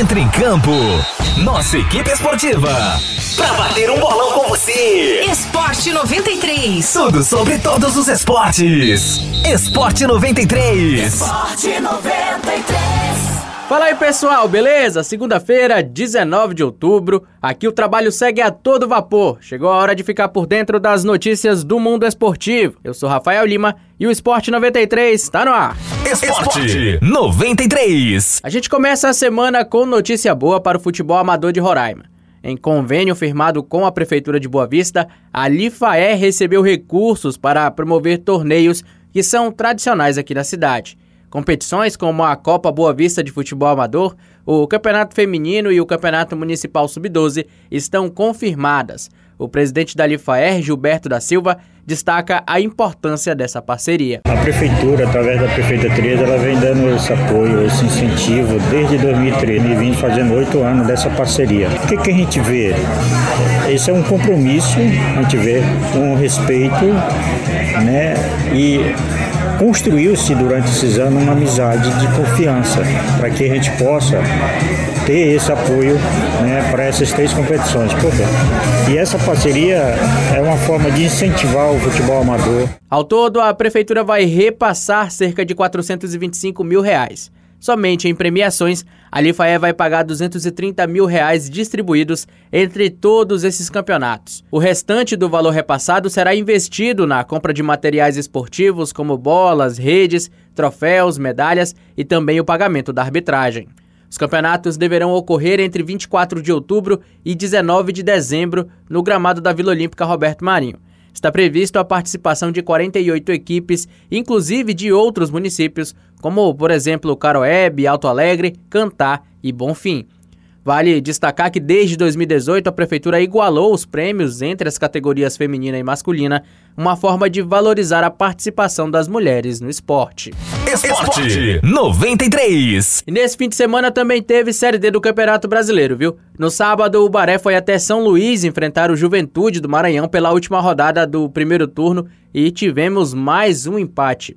Entre em campo. Nossa equipe esportiva. Pra bater um bolão com você. Esporte 93. Tudo sobre todos os esportes. Esporte 93. Esporte 93. Fala aí pessoal, beleza? Segunda-feira, 19 de outubro, aqui o trabalho segue a todo vapor. Chegou a hora de ficar por dentro das notícias do mundo esportivo. Eu sou Rafael Lima e o Esporte 93 está no ar. Esporte 93. A gente começa a semana com notícia boa para o futebol amador de Roraima. Em convênio firmado com a Prefeitura de Boa Vista, a Lifaé recebeu recursos para promover torneios que são tradicionais aqui na cidade. Competições como a Copa Boa Vista de Futebol Amador, o Campeonato Feminino e o Campeonato Municipal Sub-12 estão confirmadas. O presidente da Lifaer, Gilberto da Silva, destaca a importância dessa parceria. A prefeitura, através da prefeita Tereza, ela vem dando esse apoio, esse incentivo desde 2013 e vem fazendo oito anos dessa parceria. O que, que a gente vê? Esse é um compromisso, a gente vê um respeito, né? E construiu-se durante esses anos uma amizade de confiança para que a gente possa ter esse apoio né, para essas três competições. E essa parceria é uma forma de incentivar o futebol amador. Ao todo, a prefeitura vai repassar cerca de 425 mil reais. Somente em premiações, a Lifaé vai pagar 230 mil reais distribuídos entre todos esses campeonatos. O restante do valor repassado será investido na compra de materiais esportivos como bolas, redes, troféus, medalhas e também o pagamento da arbitragem. Os campeonatos deverão ocorrer entre 24 de outubro e 19 de dezembro no gramado da Vila Olímpica Roberto Marinho. Está previsto a participação de 48 equipes, inclusive de outros municípios, como, por exemplo, Caroebe, Alto Alegre, Cantá e Bonfim. Vale destacar que desde 2018 a prefeitura igualou os prêmios entre as categorias feminina e masculina, uma forma de valorizar a participação das mulheres no esporte. Esporte 93. E nesse fim de semana também teve Série D do Campeonato Brasileiro, viu? No sábado, o Baré foi até São Luís enfrentar o Juventude do Maranhão pela última rodada do primeiro turno e tivemos mais um empate.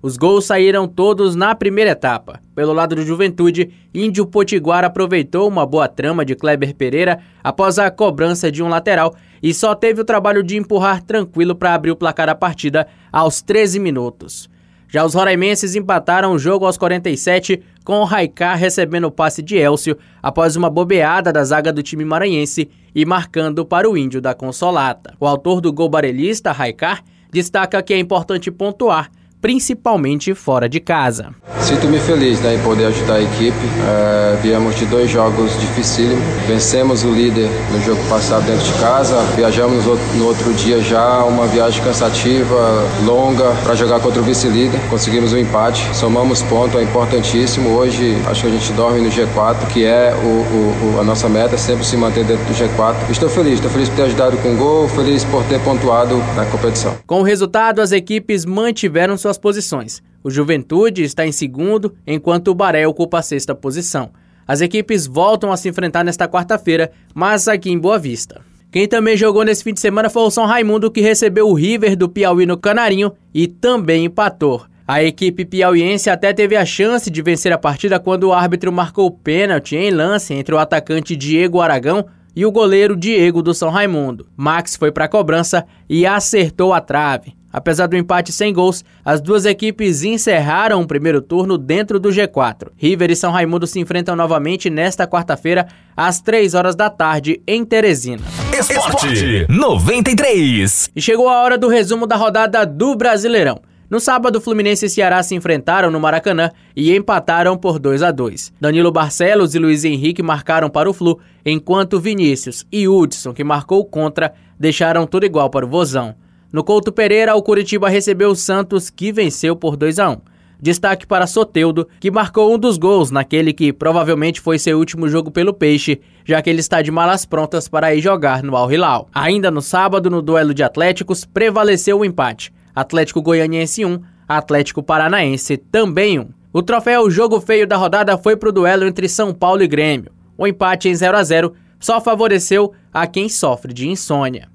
Os gols saíram todos na primeira etapa. Pelo lado do Juventude, Índio Potiguar aproveitou uma boa trama de Kleber Pereira após a cobrança de um lateral e só teve o trabalho de empurrar tranquilo para abrir o placar da partida aos 13 minutos. Já os roraimenses empataram o jogo aos 47 com o Raikar recebendo o passe de Elcio após uma bobeada da zaga do time maranhense e marcando para o Índio da Consolata. O autor do gol barelhista, Raikar, destaca que é importante pontuar principalmente fora de casa. Sinto-me feliz né, em poder ajudar a equipe. É, viemos de dois jogos dificílimos. Vencemos o líder no jogo passado dentro de casa. Viajamos no outro dia já, uma viagem cansativa, longa, para jogar contra o vice-líder. Conseguimos um empate, somamos ponto, é importantíssimo. Hoje acho que a gente dorme no G4, que é o, o, a nossa meta, sempre se manter dentro do G4. Estou feliz, estou feliz por ter ajudado com gol, feliz por ter pontuado na competição. Com o resultado, as equipes mantiveram suas posições. O Juventude está em segundo, enquanto o Baré ocupa a sexta posição. As equipes voltam a se enfrentar nesta quarta-feira, mas aqui em Boa Vista. Quem também jogou nesse fim de semana foi o São Raimundo, que recebeu o River do Piauí no Canarinho e também empatou. A equipe piauiense até teve a chance de vencer a partida quando o árbitro marcou pênalti em lance entre o atacante Diego Aragão e o goleiro Diego do São Raimundo. Max foi para a cobrança e acertou a trave. Apesar do empate sem gols, as duas equipes encerraram o primeiro turno dentro do G4. River e São Raimundo se enfrentam novamente nesta quarta-feira, às 3 horas da tarde, em Teresina. Esporte 93. E chegou a hora do resumo da rodada do Brasileirão. No sábado, Fluminense e Ceará se enfrentaram no Maracanã e empataram por 2 a 2. Danilo Barcelos e Luiz Henrique marcaram para o Flu, enquanto Vinícius e Hudson, que marcou contra, deixaram tudo igual para o Vozão. No Couto Pereira, o Curitiba recebeu o Santos, que venceu por 2 a 1. Destaque para Soteudo, que marcou um dos gols naquele que provavelmente foi seu último jogo pelo Peixe, já que ele está de malas prontas para ir jogar no Al Hilal. Ainda no sábado, no duelo de Atléticos, prevaleceu o empate. Atlético Goianiense 1, Atlético Paranaense também 1. O troféu Jogo Feio da rodada foi para o duelo entre São Paulo e Grêmio. O empate em 0 a 0 só favoreceu a quem sofre de insônia.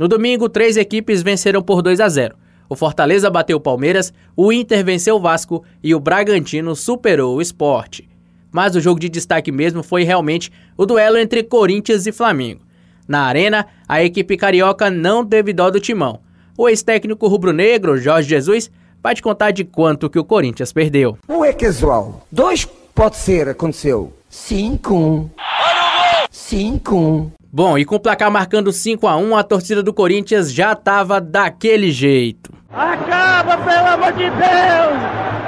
No domingo, três equipes venceram por 2 a 0. O Fortaleza bateu o Palmeiras, o Inter venceu o Vasco e o Bragantino superou o Esporte. mas o jogo de destaque mesmo foi realmente o duelo entre Corinthians e Flamengo. Na arena, a equipe carioca não teve dó do timão. O ex-técnico rubro-negro, Jorge Jesus, vai te contar de quanto que o Corinthians perdeu. Um é casual. Dois pode ser, aconteceu. Cinco. Cinco. Bom, e com o placar marcando 5 a 1 a torcida do Corinthians já tava daquele jeito. Acaba, pelo amor de Deus!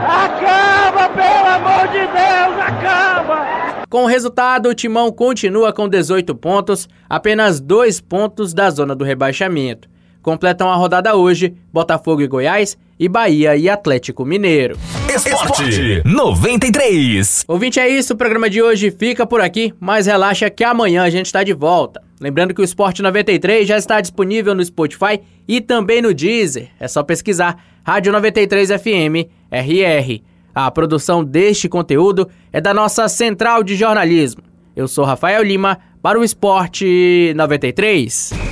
Acaba, pelo amor de Deus! Acaba! Com o resultado, o Timão continua com 18 pontos, apenas dois pontos da zona do rebaixamento. Completam a rodada hoje Botafogo e Goiás e Bahia e Atlético Mineiro. Esporte 93. Ouvinte, é isso. O programa de hoje fica por aqui, mas relaxa que amanhã a gente está de volta. Lembrando que o Esporte 93 já está disponível no Spotify e também no Deezer. É só pesquisar Rádio 93 FM RR. A produção deste conteúdo é da nossa central de jornalismo. Eu sou Rafael Lima para o Esporte 93.